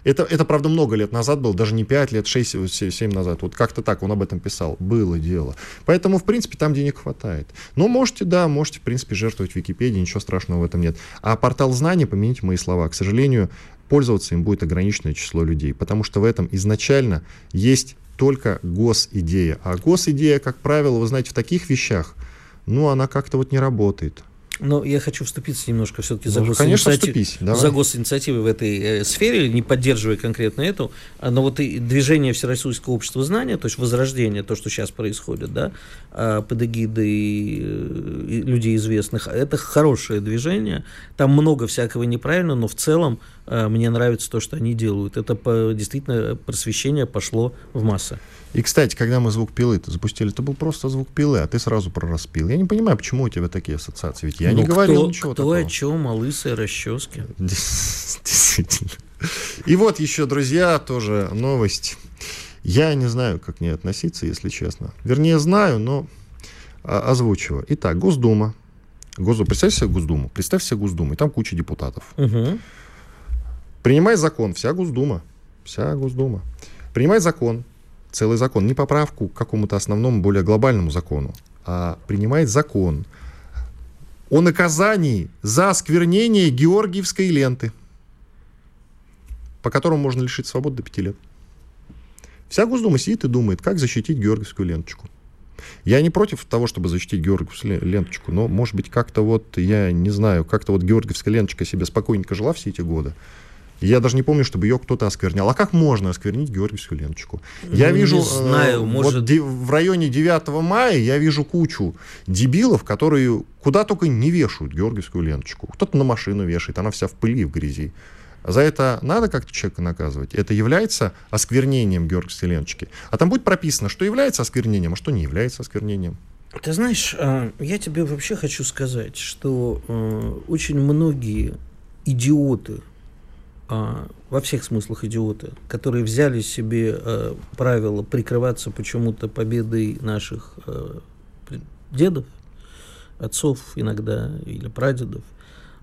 Speaker 2: Это, это, правда, много лет назад было, даже не 5 лет, 6, 7 назад. Вот как-то так он об этом писал. Было дело. Поэтому, в принципе, там денег хватает. Но можете, да, можете, в принципе, жертвовать Википедией, ничего страшного в этом нет. А портал знаний, помяните мои слова, к сожалению, пользоваться им будет ограниченное число людей, потому что в этом изначально есть только госидея. А госидея, как правило, вы знаете, в таких вещах, ну, она как-то вот не работает.
Speaker 3: Но я хочу вступиться немножко все-таки за,
Speaker 2: Ну,
Speaker 3: госинициатив... за госинициативы в этой э, сфере, не поддерживая конкретно эту, а, но вот и движение Всероссийского общества знания, то есть возрождение, то, что сейчас происходит, да, а, под эгидой э, людей известных, это хорошее движение, там много всякого неправильного, но в целом э, мне нравится то, что они делают. Это по, действительно просвещение пошло в массы.
Speaker 2: И, кстати, когда мы звук пилы -то запустили, это был просто звук пилы, а ты сразу про распил. Я не понимаю, почему у тебя такие ассоциации, ведь я
Speaker 3: ну,
Speaker 2: не говорил
Speaker 3: кто,
Speaker 2: ничего
Speaker 3: кто
Speaker 2: такого.
Speaker 3: о чем, о лысой расческе.
Speaker 2: Действительно. И вот еще, друзья, тоже новость. Я не знаю, как к ней относиться, если честно. Вернее, знаю, но а, озвучиваю. Итак, Госдума. Госдума. Представь себе Госдуму. Представь себе Госдуму. И там куча депутатов.
Speaker 3: Угу.
Speaker 2: Принимай закон. Вся Госдума. Вся Госдума. Принимай закон. Целый закон. Не поправку к какому-то основному, более глобальному закону. А принимает закон о наказании за осквернение Георгиевской ленты, по которому можно лишить свободы до пяти лет. Вся Госдума сидит и думает, как защитить Георгиевскую ленточку. Я не против того, чтобы защитить Георгиевскую ленточку, но, может быть, как-то вот, я не знаю, как-то вот Георгиевская ленточка себе спокойненько жила все эти годы. Я даже не помню, чтобы ее кто-то осквернял. А как можно осквернить Георгиевскую ленточку? Я
Speaker 3: Ну,
Speaker 2: вижу,
Speaker 3: не знаю,
Speaker 2: э,
Speaker 3: может-
Speaker 2: вот в районе 9 мая я вижу кучу дебилов, которые куда только не вешают Георгиевскую ленточку. Кто-то на машину вешает, она вся в пыли и в грязи. За это надо как-то человека наказывать. Это является осквернением Георгиевской ленточки. А там будет прописано, что является осквернением, а что не является осквернением.
Speaker 3: Ты знаешь, а, я тебе вообще хочу сказать, что э, очень многие идиоты, во всех смыслах идиоты, которые взяли себе э, правило прикрываться почему-то победой наших пр- дедов, отцов иногда или прадедов,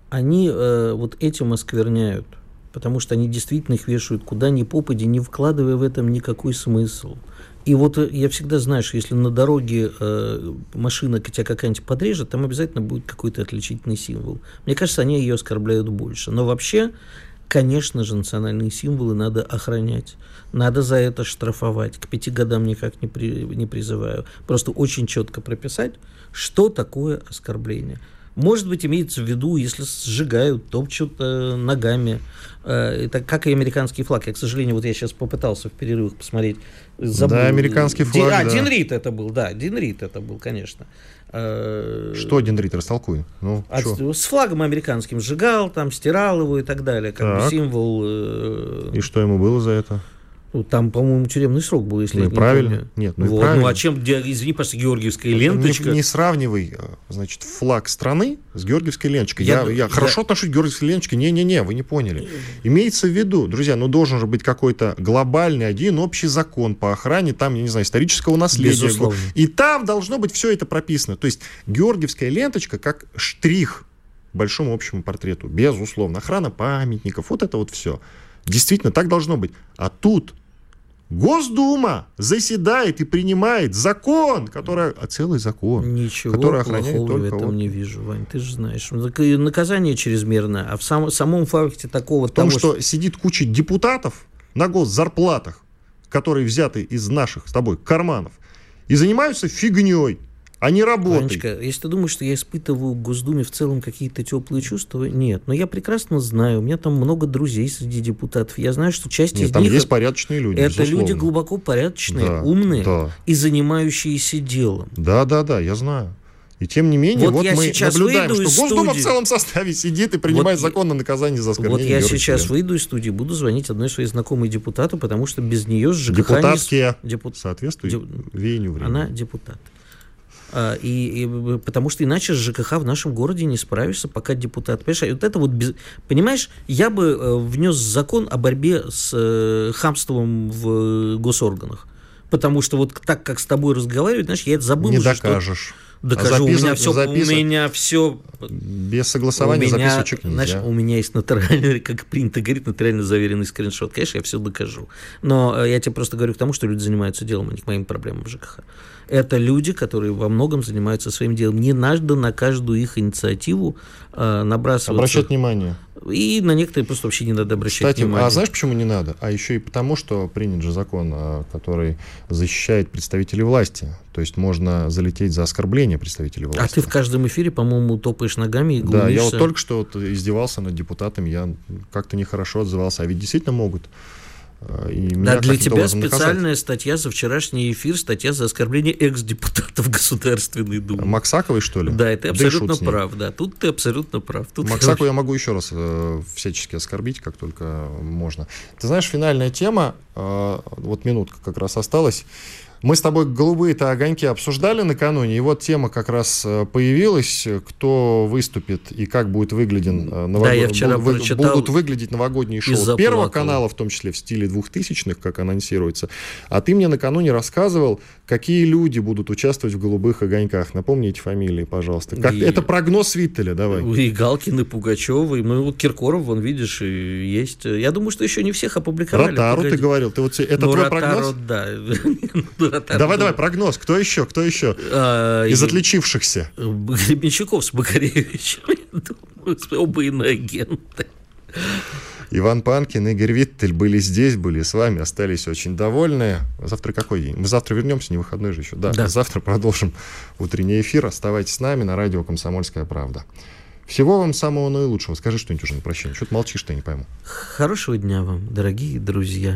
Speaker 3: они э, вот этим оскверняют, потому что они действительно их вешают куда ни попади, не вкладывая в этом никакой смысл. И вот э, я всегда знаю, что если на дороге э, машина тебя какая-нибудь подрежет, там обязательно будет какой-то отличительный символ. Мне кажется, они ее оскорбляют больше. Но вообще, конечно же, национальные символы надо охранять. Надо за это штрафовать. К пяти годам никак не, при, не призываю. Просто очень четко прописать, что такое оскорбление. Может быть, имеется в виду, если сжигают, топчут э, ногами. Э, это как и американский флаг. Я, к сожалению, вот я сейчас попытался в перерывах посмотреть.
Speaker 2: Да, американский
Speaker 3: Ди-
Speaker 2: флаг,
Speaker 3: А,
Speaker 2: да.
Speaker 3: Дин Рид это был, да, Дин Рид это был, конечно. Э,
Speaker 2: Что, Дендрит, растолкуй. Ну,
Speaker 3: от-
Speaker 2: чё?
Speaker 3: с флагом американским сжигал, там стирал его и так далее, как бы
Speaker 2: Так.
Speaker 3: символ. э,
Speaker 2: И что ему было за это?
Speaker 3: Ну, там, по-моему, тюремный срок был, если
Speaker 2: Ну
Speaker 3: я не
Speaker 2: правильно.
Speaker 3: помню.
Speaker 2: Нет, ну
Speaker 3: Вот,
Speaker 2: правильно.
Speaker 3: Ну а чем, извини, пожалуйста, георгиевская
Speaker 2: Не-
Speaker 3: ленточка?
Speaker 2: Не, сравнивай, э, значит, флаг страны с георгиевской ленточкой.
Speaker 3: Я-
Speaker 2: Я, я,
Speaker 3: я-
Speaker 2: хорошо отношусь к георгиевской ленточке. Не-не-не, вы не поняли. Имеется в виду, друзья, ну должен же быть какой-то глобальный один общий закон по охране, там, я не знаю, исторического наследия.
Speaker 3: Безусловно.
Speaker 2: И там должно быть все это прописано. То есть георгиевская ленточка как штрих большому общему портрету. Безусловно. Охрана памятников, вот это вот все. Действительно, так должно быть. А тут Госдума заседает и принимает закон, который, а целый закон,
Speaker 3: Ничего
Speaker 2: который охраняет
Speaker 3: плохого в
Speaker 2: только
Speaker 3: этом
Speaker 2: вот-
Speaker 3: не вижу, Вань, ты же знаешь. Ну, Наказание чрезмерное, а в сам- самом факте такого
Speaker 2: В том,
Speaker 3: того,
Speaker 2: что сидит куча депутатов на госзарплатах, которые взяты из наших с тобой карманов, и занимаются фигней, а не работой.
Speaker 3: Ванечка, если ты думаешь, что я испытываю к Госдуме в целом какие-то теплые чувства, нет. Но я прекрасно знаю, у меня там много друзей среди депутатов. Я знаю, что часть
Speaker 2: Нет,
Speaker 3: из
Speaker 2: там
Speaker 3: них
Speaker 2: есть порядочные люди,
Speaker 3: это
Speaker 2: безусловно.
Speaker 3: люди глубоко порядочные,
Speaker 2: Да,
Speaker 3: умные
Speaker 2: да.
Speaker 3: и занимающиеся делом.
Speaker 2: Да, да, да, я знаю. И тем не менее,
Speaker 3: Вот
Speaker 2: вот,
Speaker 3: я
Speaker 2: мы
Speaker 3: сейчас
Speaker 2: наблюдаем,
Speaker 3: выйду
Speaker 2: что Госдума
Speaker 3: студии.
Speaker 2: в целом составе сидит и принимает
Speaker 3: Вот
Speaker 2: закон на наказание за оскорбление.
Speaker 3: Вот я сейчас выйду из студии, буду звонить одной своей знакомой депутату, потому что без нее с ЖКХ... не с-
Speaker 2: Депутатские
Speaker 3: Депу-
Speaker 2: соответствует
Speaker 3: Деп-
Speaker 2: веянию времени.
Speaker 3: Она депутат. А, и, и, потому что иначе с ЖКХ в нашем городе не справишься, пока депутат. Понимаешь, а вот это вот без... Понимаешь, я бы э, внес закон о борьбе с э, хамством в госорганах. Потому что вот так, как с тобой разговаривать, знаешь, я это забыл
Speaker 2: Не
Speaker 3: уже, что-
Speaker 2: докажешь.
Speaker 3: Докажу, а запис... у меня все, запис... у меня все
Speaker 2: без согласования у меня, записывать нельзя. Знаешь,
Speaker 3: у меня есть нотариально, как принято говорить, нотариально заверенный скриншот. Конечно, я все докажу. Но э, я тебе просто говорю к тому, что люди занимаются делом, а не к моим проблемам в ЖКХ. Это люди, которые во многом занимаются своим делом. Не надо на каждую их инициативу набрасываться.
Speaker 2: Обращать внимание.
Speaker 3: И на некоторые просто вообще не надо обращать
Speaker 2: Кстати,
Speaker 3: внимание.
Speaker 2: а знаешь, почему не надо? А еще и потому, что принят же закон, э, который защищает представителей власти. То есть можно залететь за оскорбление представителей власти.
Speaker 3: А ты в каждом эфире, по-моему, топаешь ногами и глумишься.
Speaker 2: Да, я вот только что вот издевался над депутатами, я как-то нехорошо отзывался. А ведь действительно могут.
Speaker 3: Э, и да, для тебя специальная наказать. статья за вчерашний эфир, статья за оскорбление экс-депутатов Государственной Думы.
Speaker 2: Максаковой, что ли?
Speaker 3: Да, это абсолютно да прав, да. Тут ты абсолютно прав. Тут
Speaker 2: Максаку я могу еще раз э, всячески оскорбить, как только можно. Ты знаешь, финальная тема, э, вот минутка как раз осталась. Мы с тобой голубые-то огоньки обсуждали накануне, и вот тема как раз э, появилась, кто выступит и как будет выгляден э, новог... да, я вчера Буд... будут выглядеть новогодние шоу Первого канала, в том числе в стиле двухтысячных, как анонсируется. А ты мне накануне рассказывал, какие люди будут участвовать в голубых огоньках. Напомни эти фамилии, пожалуйста. Как... И... Это прогноз Виттеля, давай.
Speaker 3: И Галкин, и Пугачева, и ну, вот Киркоров, вон, видишь, и есть. Я думаю, что еще не всех опубликовали.
Speaker 2: Ротару ты говорил, ты вот это ну, твой
Speaker 3: Ротару,
Speaker 2: прогноз?
Speaker 3: да.
Speaker 2: Давай, давай, прогноз. Кто еще? Кто еще? А, Из отличившихся.
Speaker 3: Гребенщиков с Макаревичем. Оба иноагенты.
Speaker 2: Иван Панкин, Игорь Виттель были здесь, были с вами, остались очень довольны. Завтра какой день? Мы завтра вернемся, не выходной же еще. Да, да. завтра продолжим утренний эфир. Оставайтесь с нами на радио «Комсомольская правда». Всего вам самого наилучшего. Скажи что-нибудь уже на прощание. Что ты молчишь, что я не пойму.
Speaker 3: Хорошего дня вам, дорогие друзья.